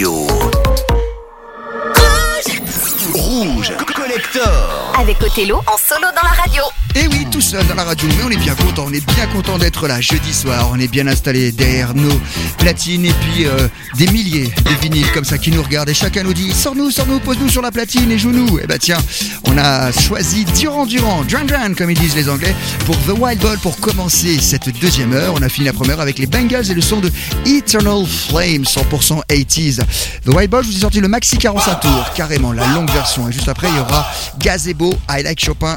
radio. Collector. Avec Othello en solo dans la radio. Et oui, tout seul dans la radio, mais on est bien content, on est bien content d'être là jeudi soir, on est bien installé derrière nos platines et puis euh, des milliers de vinyles comme ça qui nous regardent et chacun nous dit sors-nous, sors-nous, pose-nous sur la platine et joue-nous. Et bah tiens, on a choisi Durand Durand, Duran Duran comme ils disent les Anglais, pour The Wild Ball pour commencer cette deuxième heure. On a fini la première heure avec les Bengals et le son de Eternal Flame, 100% 80s. The Wild Ball, je vous ai sorti le maxi 45 tours, carrément la longue version. Et juste après, il y aura Gazebo, I Like Chopin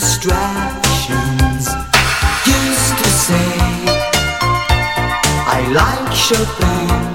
distractions. Used to say, I like Chopin.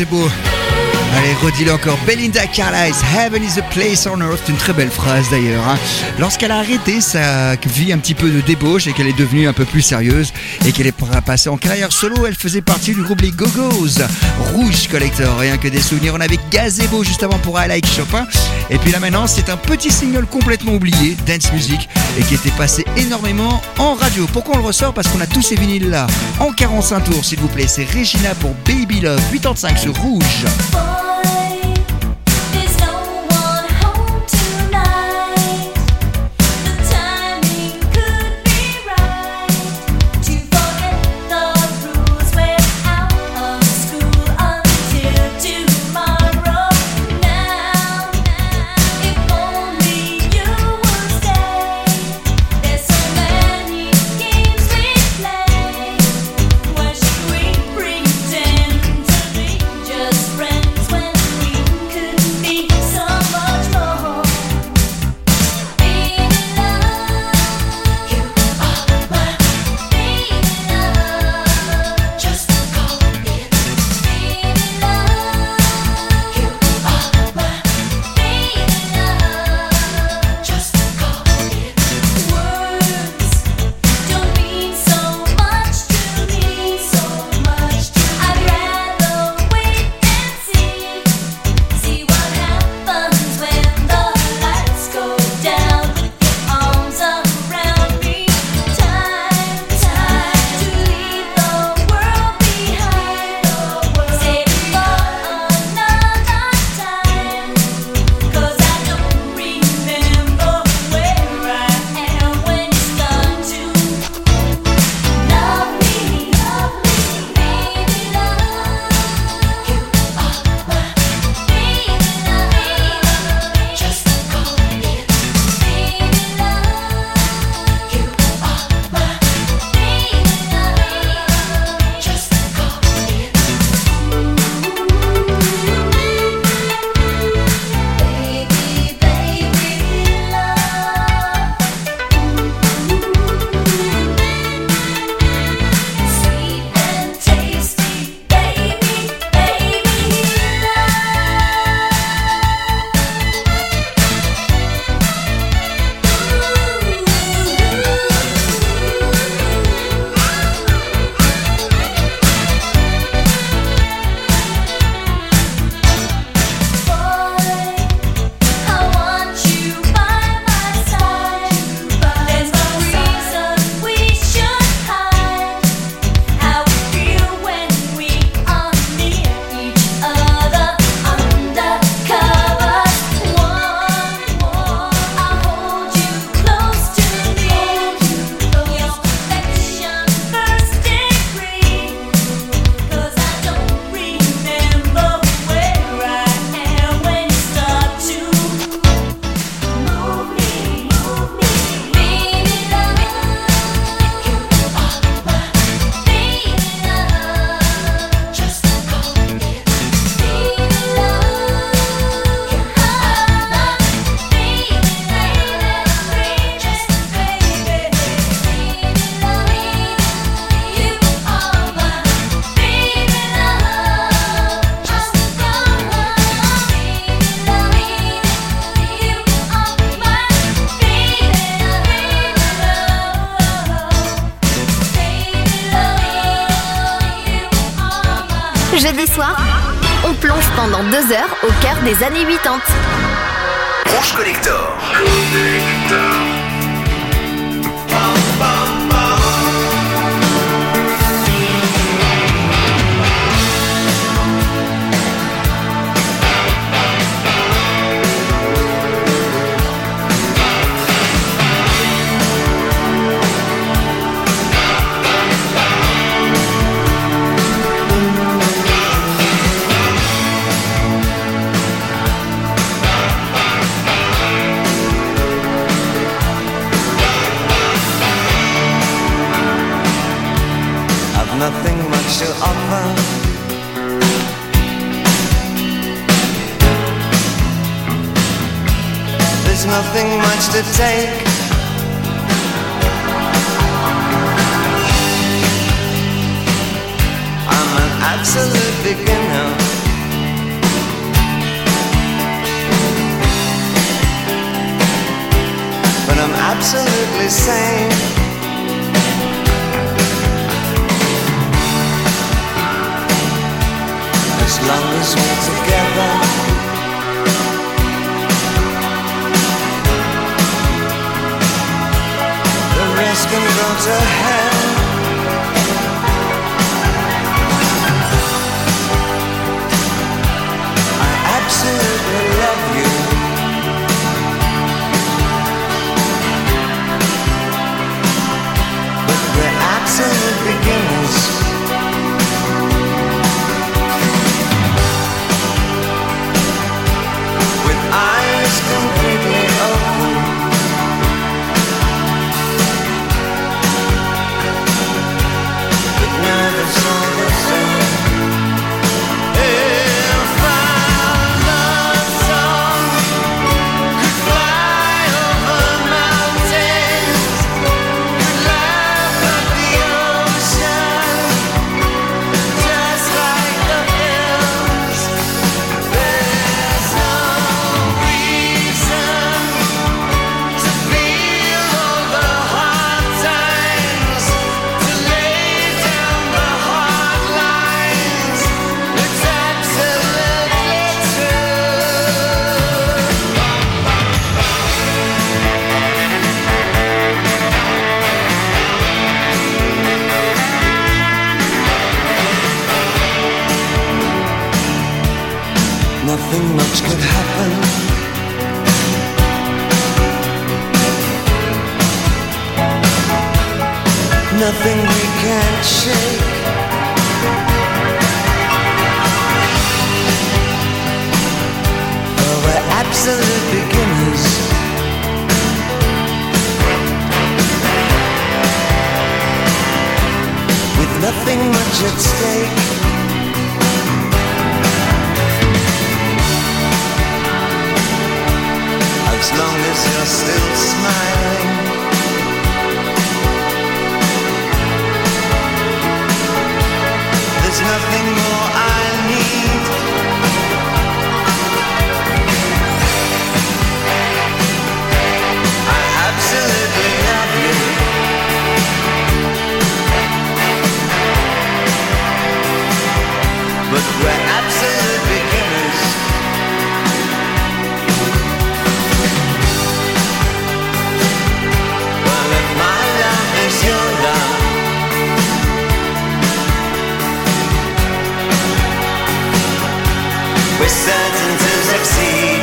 c'est beau. Allez, redis-le encore. Belinda Carlisle, Heaven is a place on earth. C'est une très belle phrase d'ailleurs. Hein. Lorsqu'elle a arrêté sa vie un petit peu de débauche et qu'elle est devenue un peu plus sérieuse et qu'elle est passée en carrière solo, elle faisait partie du groupe Les Go-Go's, Rouge Collector. Rien que des souvenirs. On avait Gazebo juste avant pour I Like Chopin. Et puis là maintenant, c'est un petit single complètement oublié, Dance Music, et qui était passé énormément en radio. Pourquoi on le ressort? Parce qu'on a tous ces vinyles là, en 45 tours s'il vous plaît. C'est Regina pour Baby Love 85 sur Rouge. des années 80. say to nothing much at stake. As long as you're still smiling. See.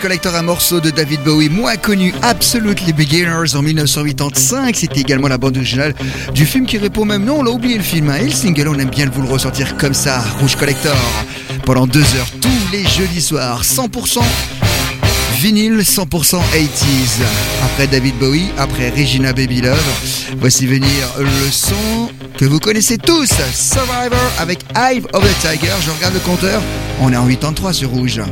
Rouge Collector, un morceau de David Bowie, moins connu, Absolutely Beginners en 1985. C'était également la bande originale du film qui répond même nom. On l'a oublié le film, hein. et le single, on aime bien vous le ressortir comme ça. Rouge Collector, pendant deux heures, tous les jeudis soirs, 100% vinyle, 100% 80s. Après David Bowie, après Regina Baby Love, voici venir le son que vous connaissez tous, Survivor avec Hive of the Tiger. Je regarde le compteur, on est en 83 sur Rouge.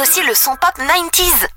Aussi le son pop 90s.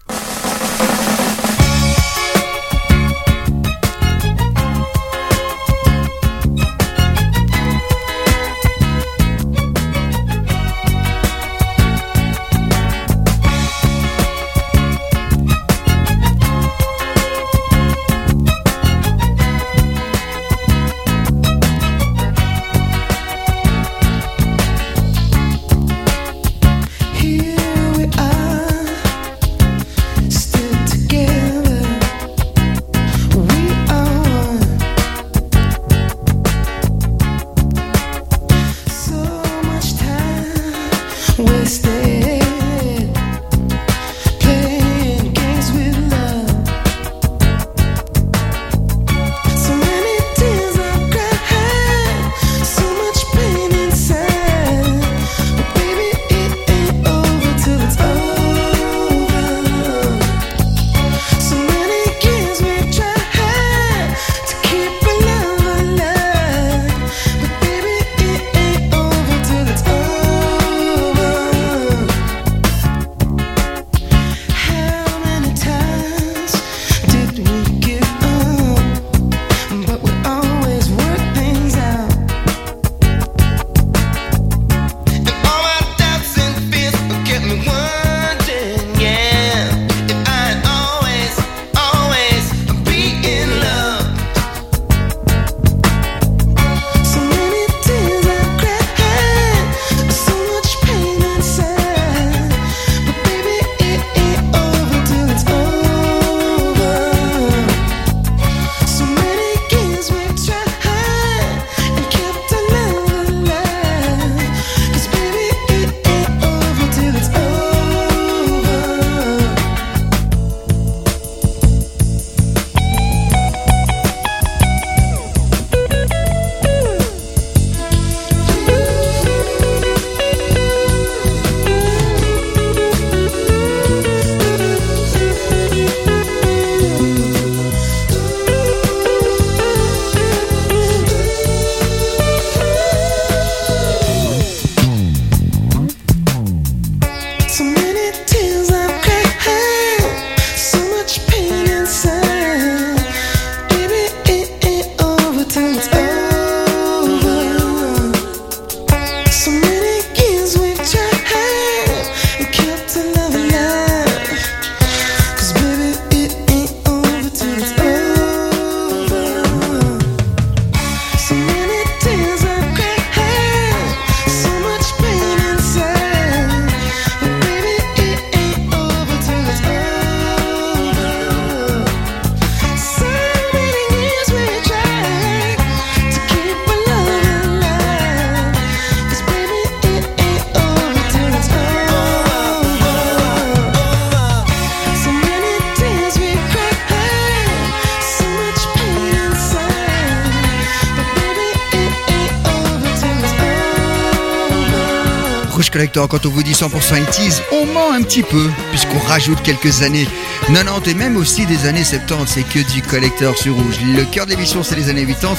Quand on vous dit 100% 80s, on ment un petit peu, puisqu'on rajoute quelques années 90 et même aussi des années 70. C'est que du collector sur Rouge. Le cœur de l'émission, c'est les années 80.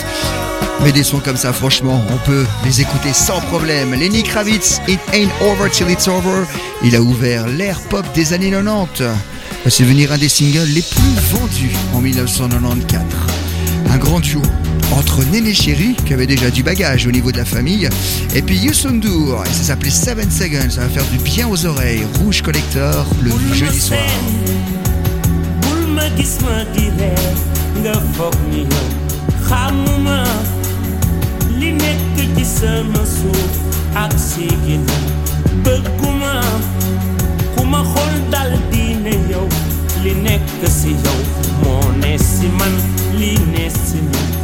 Mais des sons comme ça, franchement, on peut les écouter sans problème. Lenny Kravitz, It Ain't Over Till It's Over. Il a ouvert l'ère pop des années 90. C'est devenir un des singles les plus vendus en 1994. Un grand duo entre Néné Chéri, qui avait déjà du bagage au niveau de la famille, et puis Youssou N'Dour, et ça s'appelait Seven Seconds, ça va faire du bien aux oreilles. Rouge Collector, le jeudi soir. li nekk si yow moo ne si man li ne si man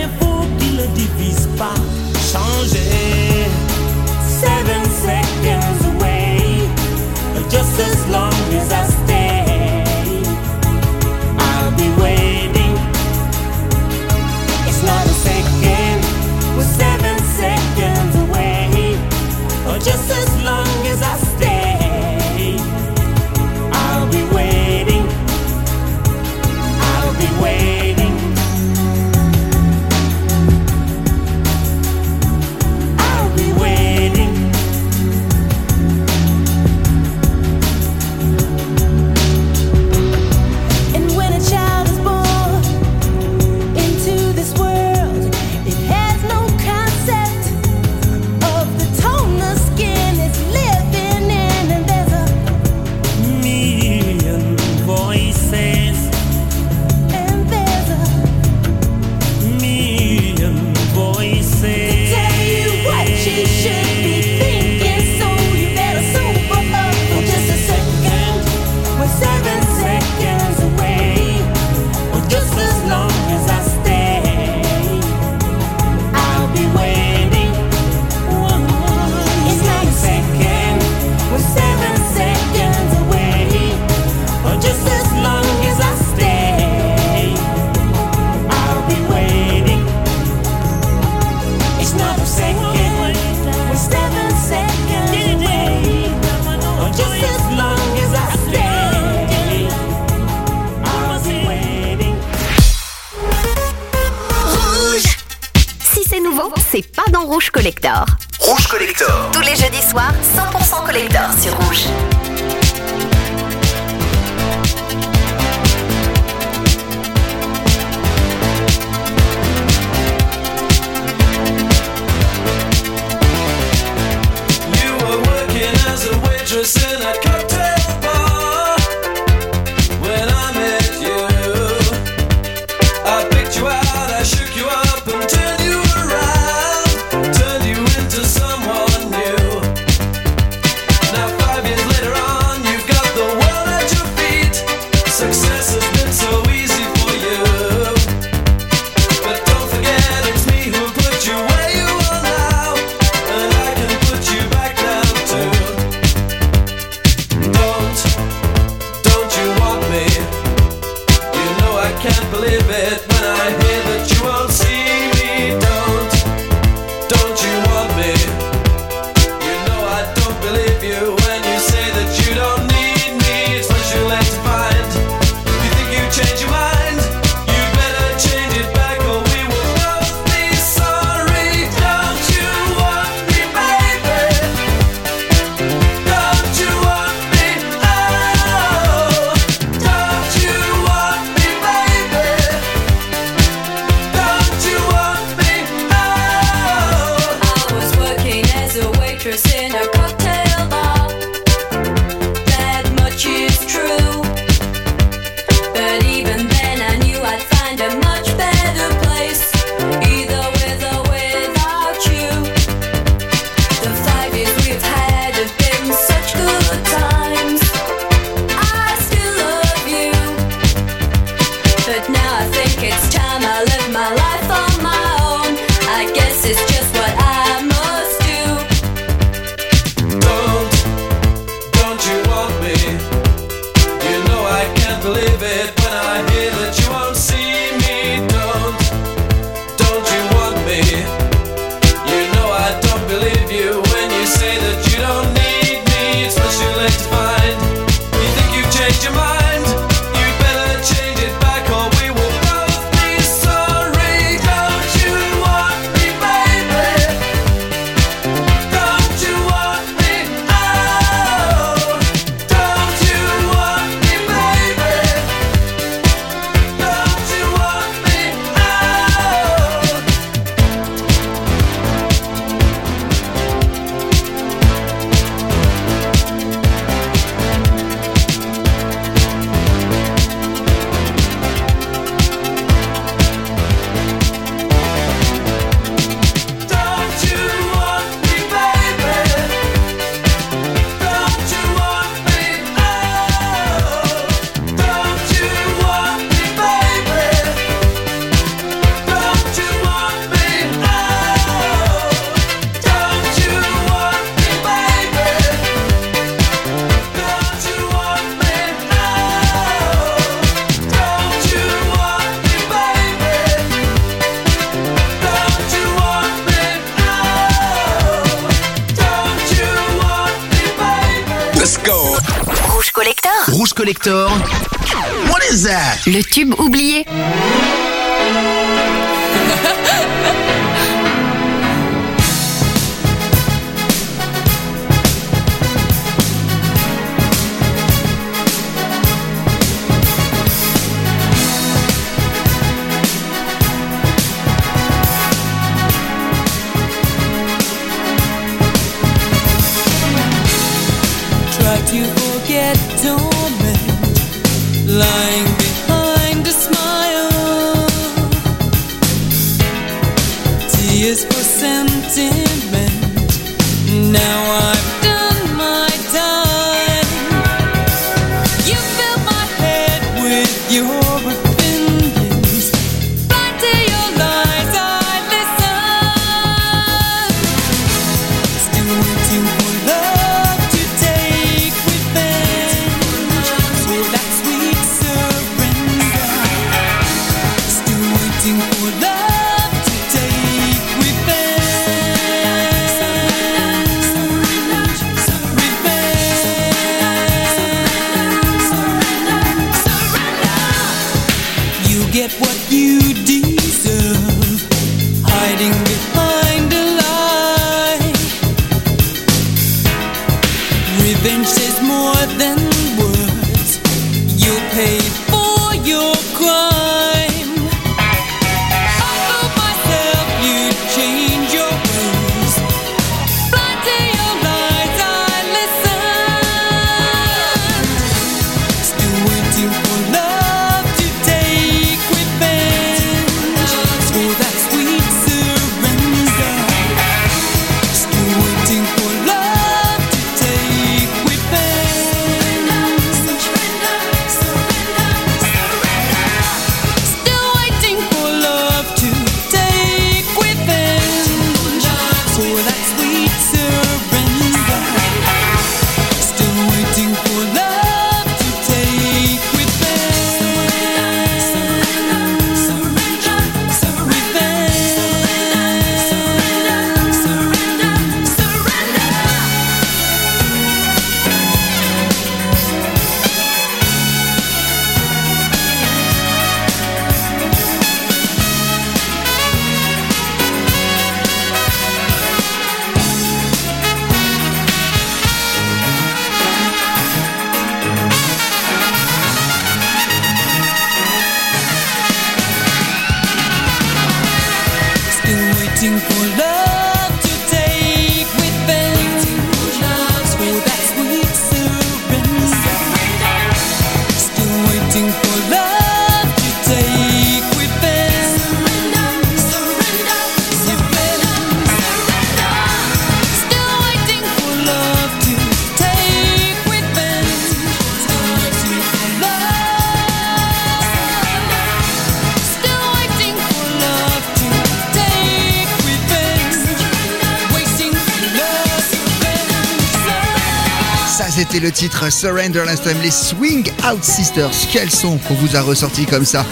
Titre Surrender Last Time, les Swing Out Sisters. Quel son qu'on vous a ressorti comme ça.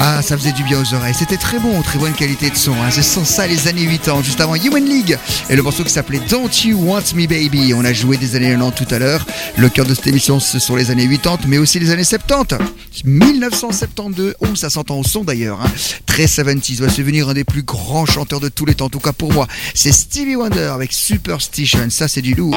Ah, ça faisait du bien aux oreilles. C'était très bon, très bonne qualité de son. Hein. C'est sans ça les années 80, juste avant Human League. Et le morceau qui s'appelait Don't You Want Me Baby. On a joué des années 90 tout à l'heure. Le cœur de cette émission, ce sont les années 80, mais aussi les années 70. 1972. Oh, ça s'entend au son d'ailleurs. Hein. Très 70s. Va se venir un des plus grands chanteurs de tous les temps. En tout cas pour moi. C'est Stevie Wonder avec Superstition. Ça, c'est du lourd.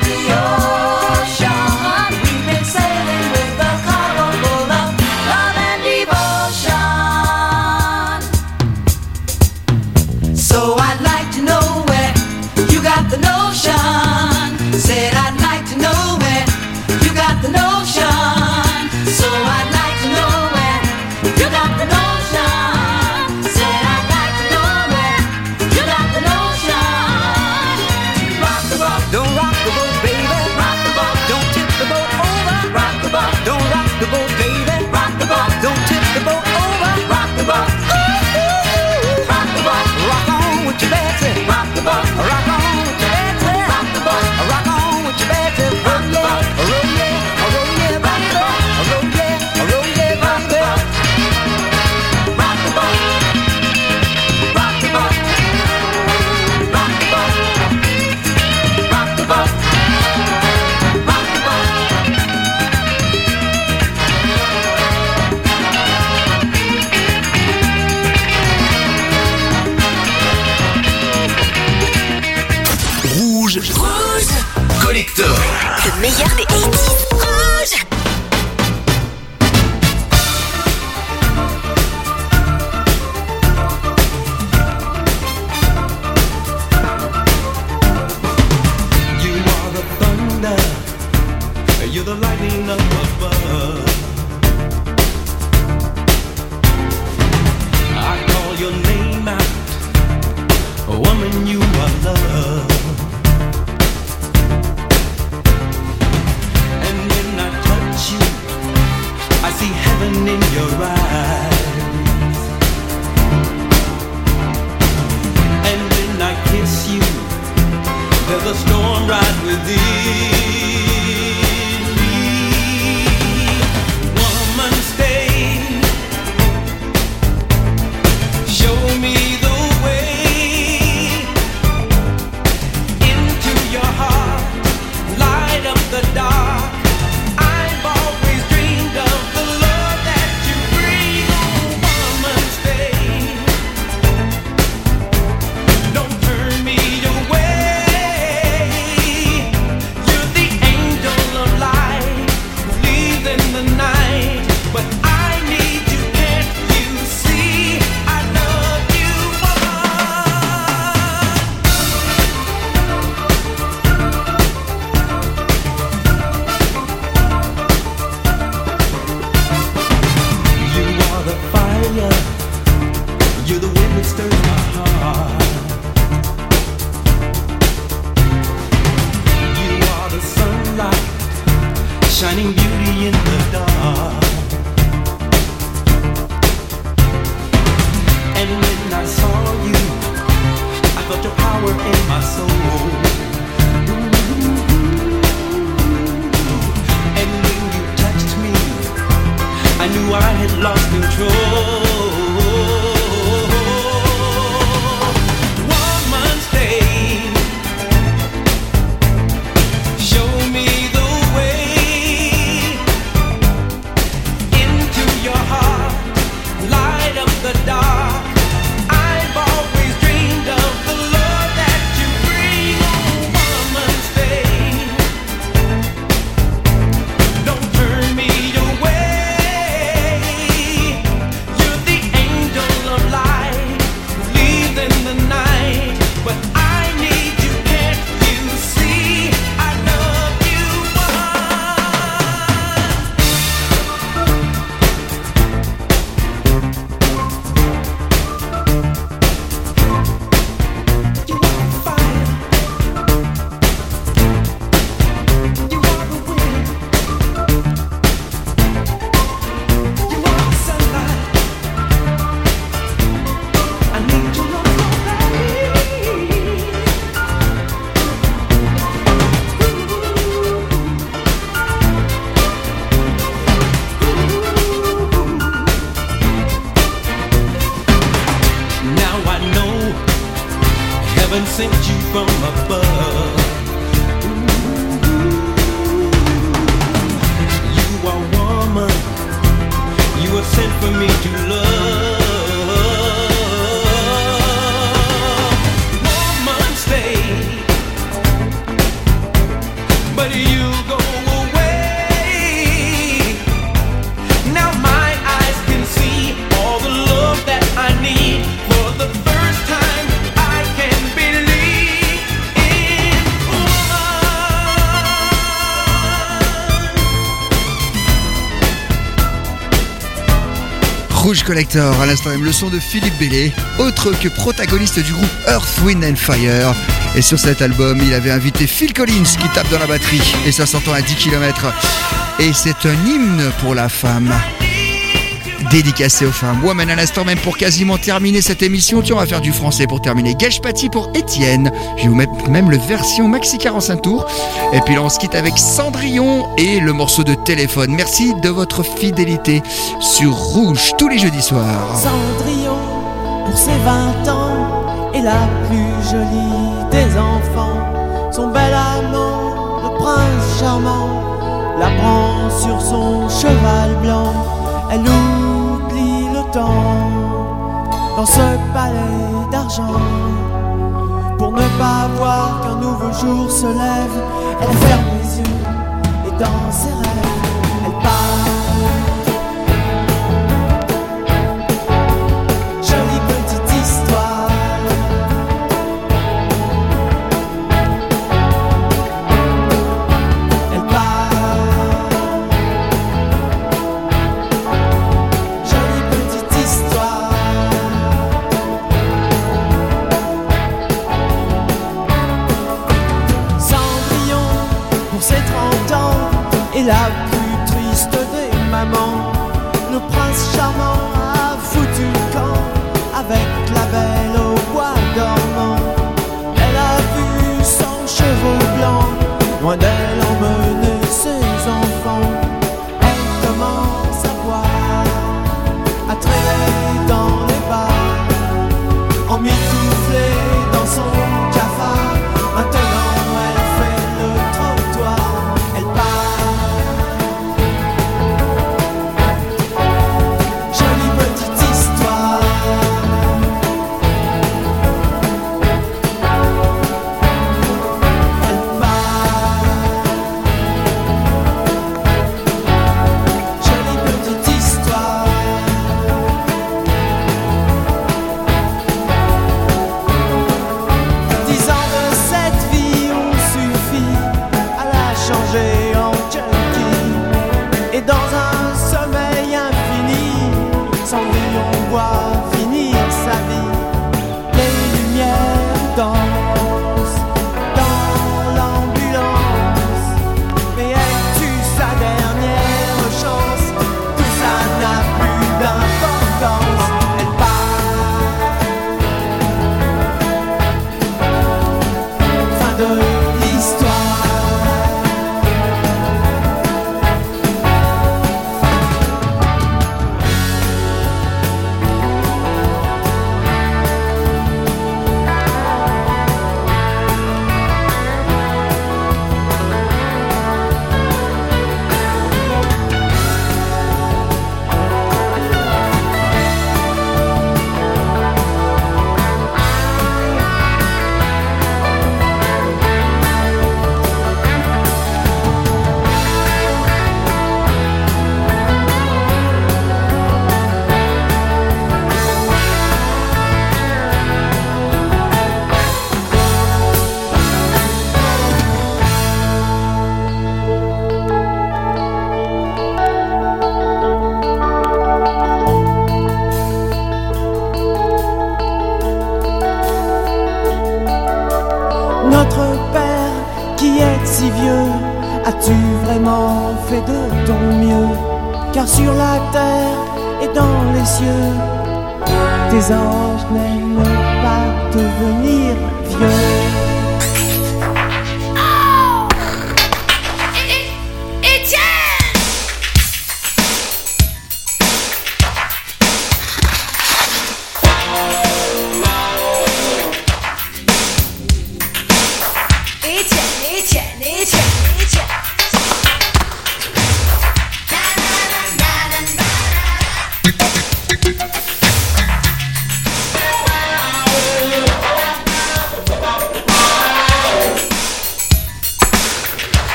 meilleur des 80s. Collector, à l'instant même le son de Philippe Bellé, autre que protagoniste du groupe Earth, Wind and Fire. Et sur cet album, il avait invité Phil Collins qui tape dans la batterie, et ça s'entend à 10 km. Et c'est un hymne pour la femme. Dédicacé aux femmes. Woman à l'instant même pour quasiment terminer cette émission. Tiens, on va faire du français pour terminer. Gage pour Étienne. Je vais vous mettre même le version maxi 45 tours. Et puis là, on se quitte avec Cendrillon et le morceau de téléphone. Merci de votre fidélité sur Rouge tous les jeudis soirs. Cendrillon, pour ses 20 ans, est la plus jolie des enfants. Son bel amant, le prince charmant, la prend sur son cheval blanc. Elle le dans ce palais d'argent. Pour ne pas voir qu'un nouveau jour se lève, elle ferme les yeux et dans ses rêves,